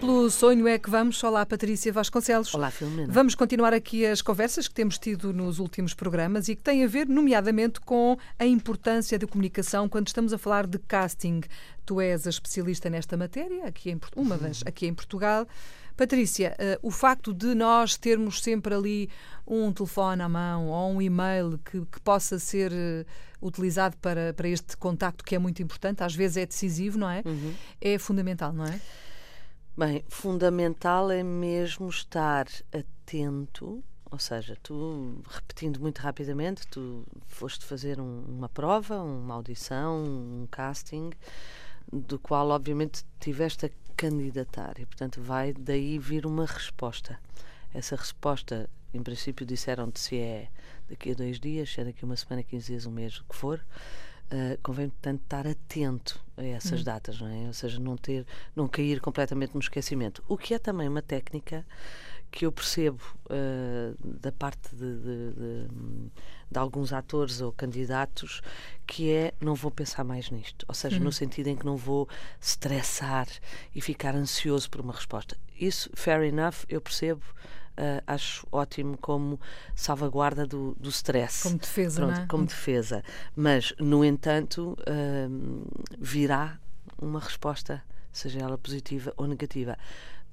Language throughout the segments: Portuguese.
pelo sonho é que vamos. Olá, Patrícia Vasconcelos. Olá, Filomena. Vamos continuar aqui as conversas que temos tido nos últimos programas e que têm a ver, nomeadamente, com a importância da comunicação quando estamos a falar de casting. Tu és a especialista nesta matéria, aqui em, uma das aqui em Portugal. Patrícia, uh, o facto de nós termos sempre ali um telefone à mão ou um e-mail que, que possa ser uh, utilizado para, para este contacto que é muito importante, às vezes é decisivo, não é? Uhum. É fundamental, não é? Bem, fundamental é mesmo estar atento, ou seja, tu, repetindo muito rapidamente, tu foste fazer um, uma prova, uma audição, um casting, do qual obviamente tiveste a candidatar e, portanto, vai daí vir uma resposta. Essa resposta, em princípio, disseram-te se é daqui a dois dias, se é daqui a uma semana, 15 dias, um mês, o que for. Uh, convém, portanto, estar atento a essas uhum. datas, não é? Ou seja, não ter, não cair completamente no esquecimento. O que é também uma técnica que eu percebo uh, da parte de, de, de, de, alguns atores ou candidatos, que é não vou pensar mais nisto. Ou seja, uhum. no sentido em que não vou estressar e ficar ansioso por uma resposta. Isso, fair enough, eu percebo uh, acho ótimo como salvaguarda do, do stress. Como defesa, Pronto, é? Como defesa. Mas, no entanto, uh, virá uma resposta, seja ela positiva ou negativa.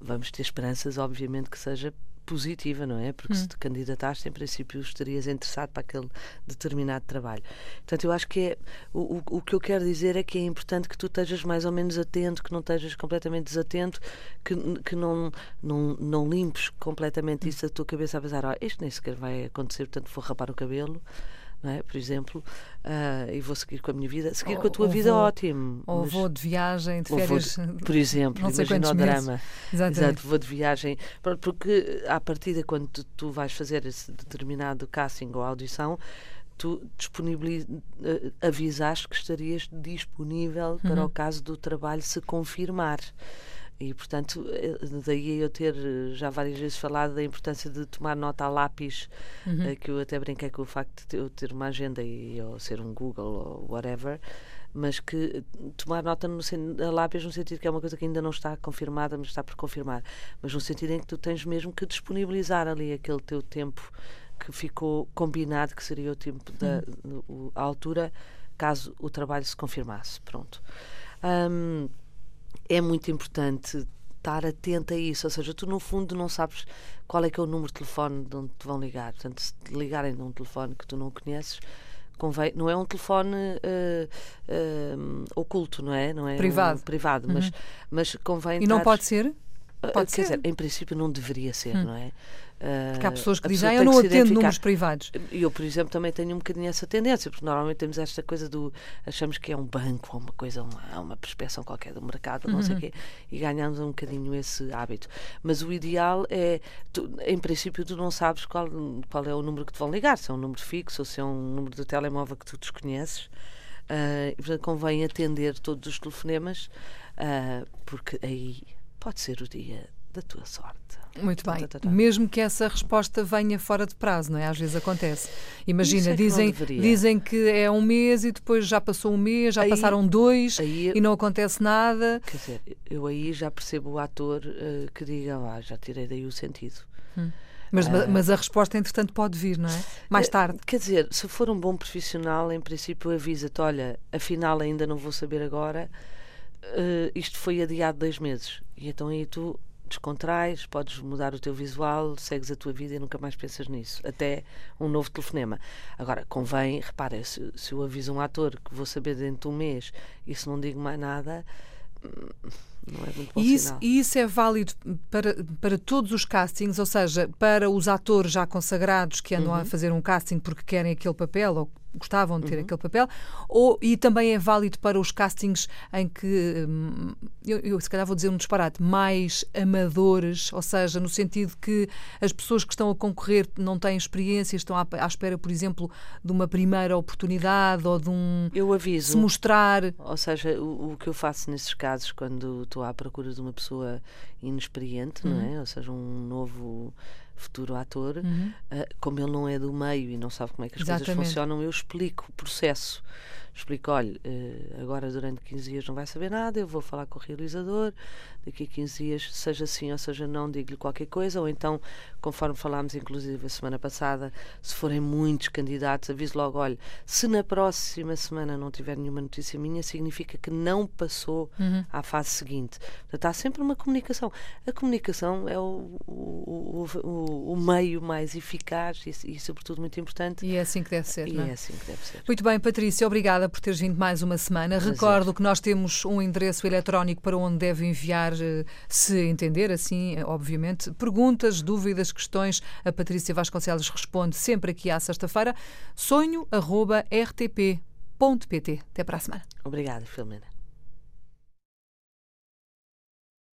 Vamos ter esperanças, obviamente, que seja positiva, não é? Porque hum. se te candidataste, em princípio, estarias interessado para aquele determinado trabalho. Portanto, eu acho que é. O, o, que eu quero dizer é que é importante que tu estejas mais ou menos atento, que não estejas completamente desatento, que, que não, não, não limpes completamente hum. isso da tua cabeça a pensar, oh, isto nem sequer vai acontecer, portanto vou rapar o cabelo é? por exemplo, uh, e vou seguir com a minha vida. Seguir ou, com a tua vida, vou, ótimo. Ou mas, vou de viagem, de férias. Vou, por exemplo, não imagina o drama. Exato, vou de viagem. Porque, à partida, quando tu, tu vais fazer esse determinado casting ou audição, tu disponibiliz... Uh, avisaste que estarias disponível uhum. para o caso do trabalho se confirmar. E, portanto, eh, daí eu ter eh, já várias vezes falado da importância de tomar nota a lápis, uhum. Eh, que eu até brinquei com o facto de eu ter uma agenda e ou ser um Google ou whatever, mas que tomar nota no, a lápis no sentido que é uma coisa que ainda não está confirmada, mas está por confirmar, mas no sentido em que tu tens mesmo que disponibilizar ali aquele teu tempo que ficou combinado, que seria o tempo da uhum. a altura, caso o trabalho se confirmasse. Pronto. Um, é muito importante estar atento a isso, ou seja, tu no fundo não sabes qual é que é o número de telefone de onde te vão ligar, portanto se te ligarem de um telefone que tu não conheces convém, não é um telefone uh, uh, oculto, não é? Não é privado, um, privado, uhum. mas, mas convém E não pode ser? Ah, pode Quer ser. dizer, em princípio não deveria ser, hum. não é? Porque há pessoas que dizem, ah, eu não atendo números privados. Eu, por exemplo, também tenho um bocadinho essa tendência, porque normalmente temos esta coisa do. achamos que é um banco ou uma coisa, uma, uma prospeção qualquer do mercado, não uhum. sei o uhum. quê, e ganhamos um bocadinho esse hábito. Mas o ideal é. Tu, em princípio, tu não sabes qual, qual é o número que te vão ligar, se é um número fixo ou se é um número de telemóvel que tu desconheces. Uh, e, portanto, convém atender todos os telefonemas, uh, porque aí pode ser o dia da tua sorte. Muito bem. Tá, tá, tá. Mesmo que essa resposta venha fora de prazo, não é? Às vezes acontece. Imagina, é dizem, que dizem que é um mês e depois já passou um mês, já aí, passaram dois aí, e não acontece nada. Quer dizer, eu aí já percebo o ator uh, que diga, ah, já tirei daí o sentido. Hum. Mas, uh, mas a resposta, entretanto, pode vir, não é? Mais eh, tarde. Quer dizer, se for um bom profissional, em princípio avisa-te: olha, afinal ainda não vou saber agora, uh, isto foi adiado dois meses. E então aí tu descontrais, podes mudar o teu visual, segues a tua vida e nunca mais pensas nisso. Até um novo telefonema. Agora, convém, repara, se, se eu aviso um ator que vou saber dentro de um mês e se não digo mais nada. Hum, não é muito bom e isso, e isso é válido para, para todos os castings, ou seja, para os atores já consagrados que andam uhum. a fazer um casting porque querem aquele papel ou gostavam de ter uhum. aquele papel, ou, e também é válido para os castings em que, hum, eu, eu, se calhar vou dizer um disparate, mais amadores, ou seja, no sentido que as pessoas que estão a concorrer não têm experiência, estão à, à espera, por exemplo, de uma primeira oportunidade ou de um. Eu aviso. Se mostrar. Ou seja, o, o que eu faço nesses casos, quando estou à procura de uma pessoa inexperiente, uhum. não é? Ou seja, um novo futuro ator, uhum. uh, como ele não é do meio e não sabe como é que as Exatamente. coisas funcionam, eu explico o processo. Explico, olha, uh, agora durante 15 dias não vai saber nada, eu vou falar com o realizador, daqui a 15 dias, seja sim ou seja não, digo-lhe qualquer coisa, ou então, conforme falámos inclusive a semana passada, se forem muitos candidatos, aviso logo, olha, se na próxima semana não tiver nenhuma notícia minha, significa que não passou uhum. à fase seguinte. Portanto, há sempre uma comunicação. A comunicação é o, o, o, o meio mais eficaz e, e, sobretudo, muito importante. E é assim que deve ser, E não é? é assim que deve ser. Muito bem, Patrícia, obrigada por teres vindo mais uma semana. Prazer. Recordo que nós temos um endereço eletrónico para onde deve enviar, eh, se entender assim, eh, obviamente, perguntas, dúvidas, questões. A Patrícia Vasconcelos responde sempre aqui à sexta-feira. sonho.rtp.pt. Até para a semana. Obrigada, Filomena.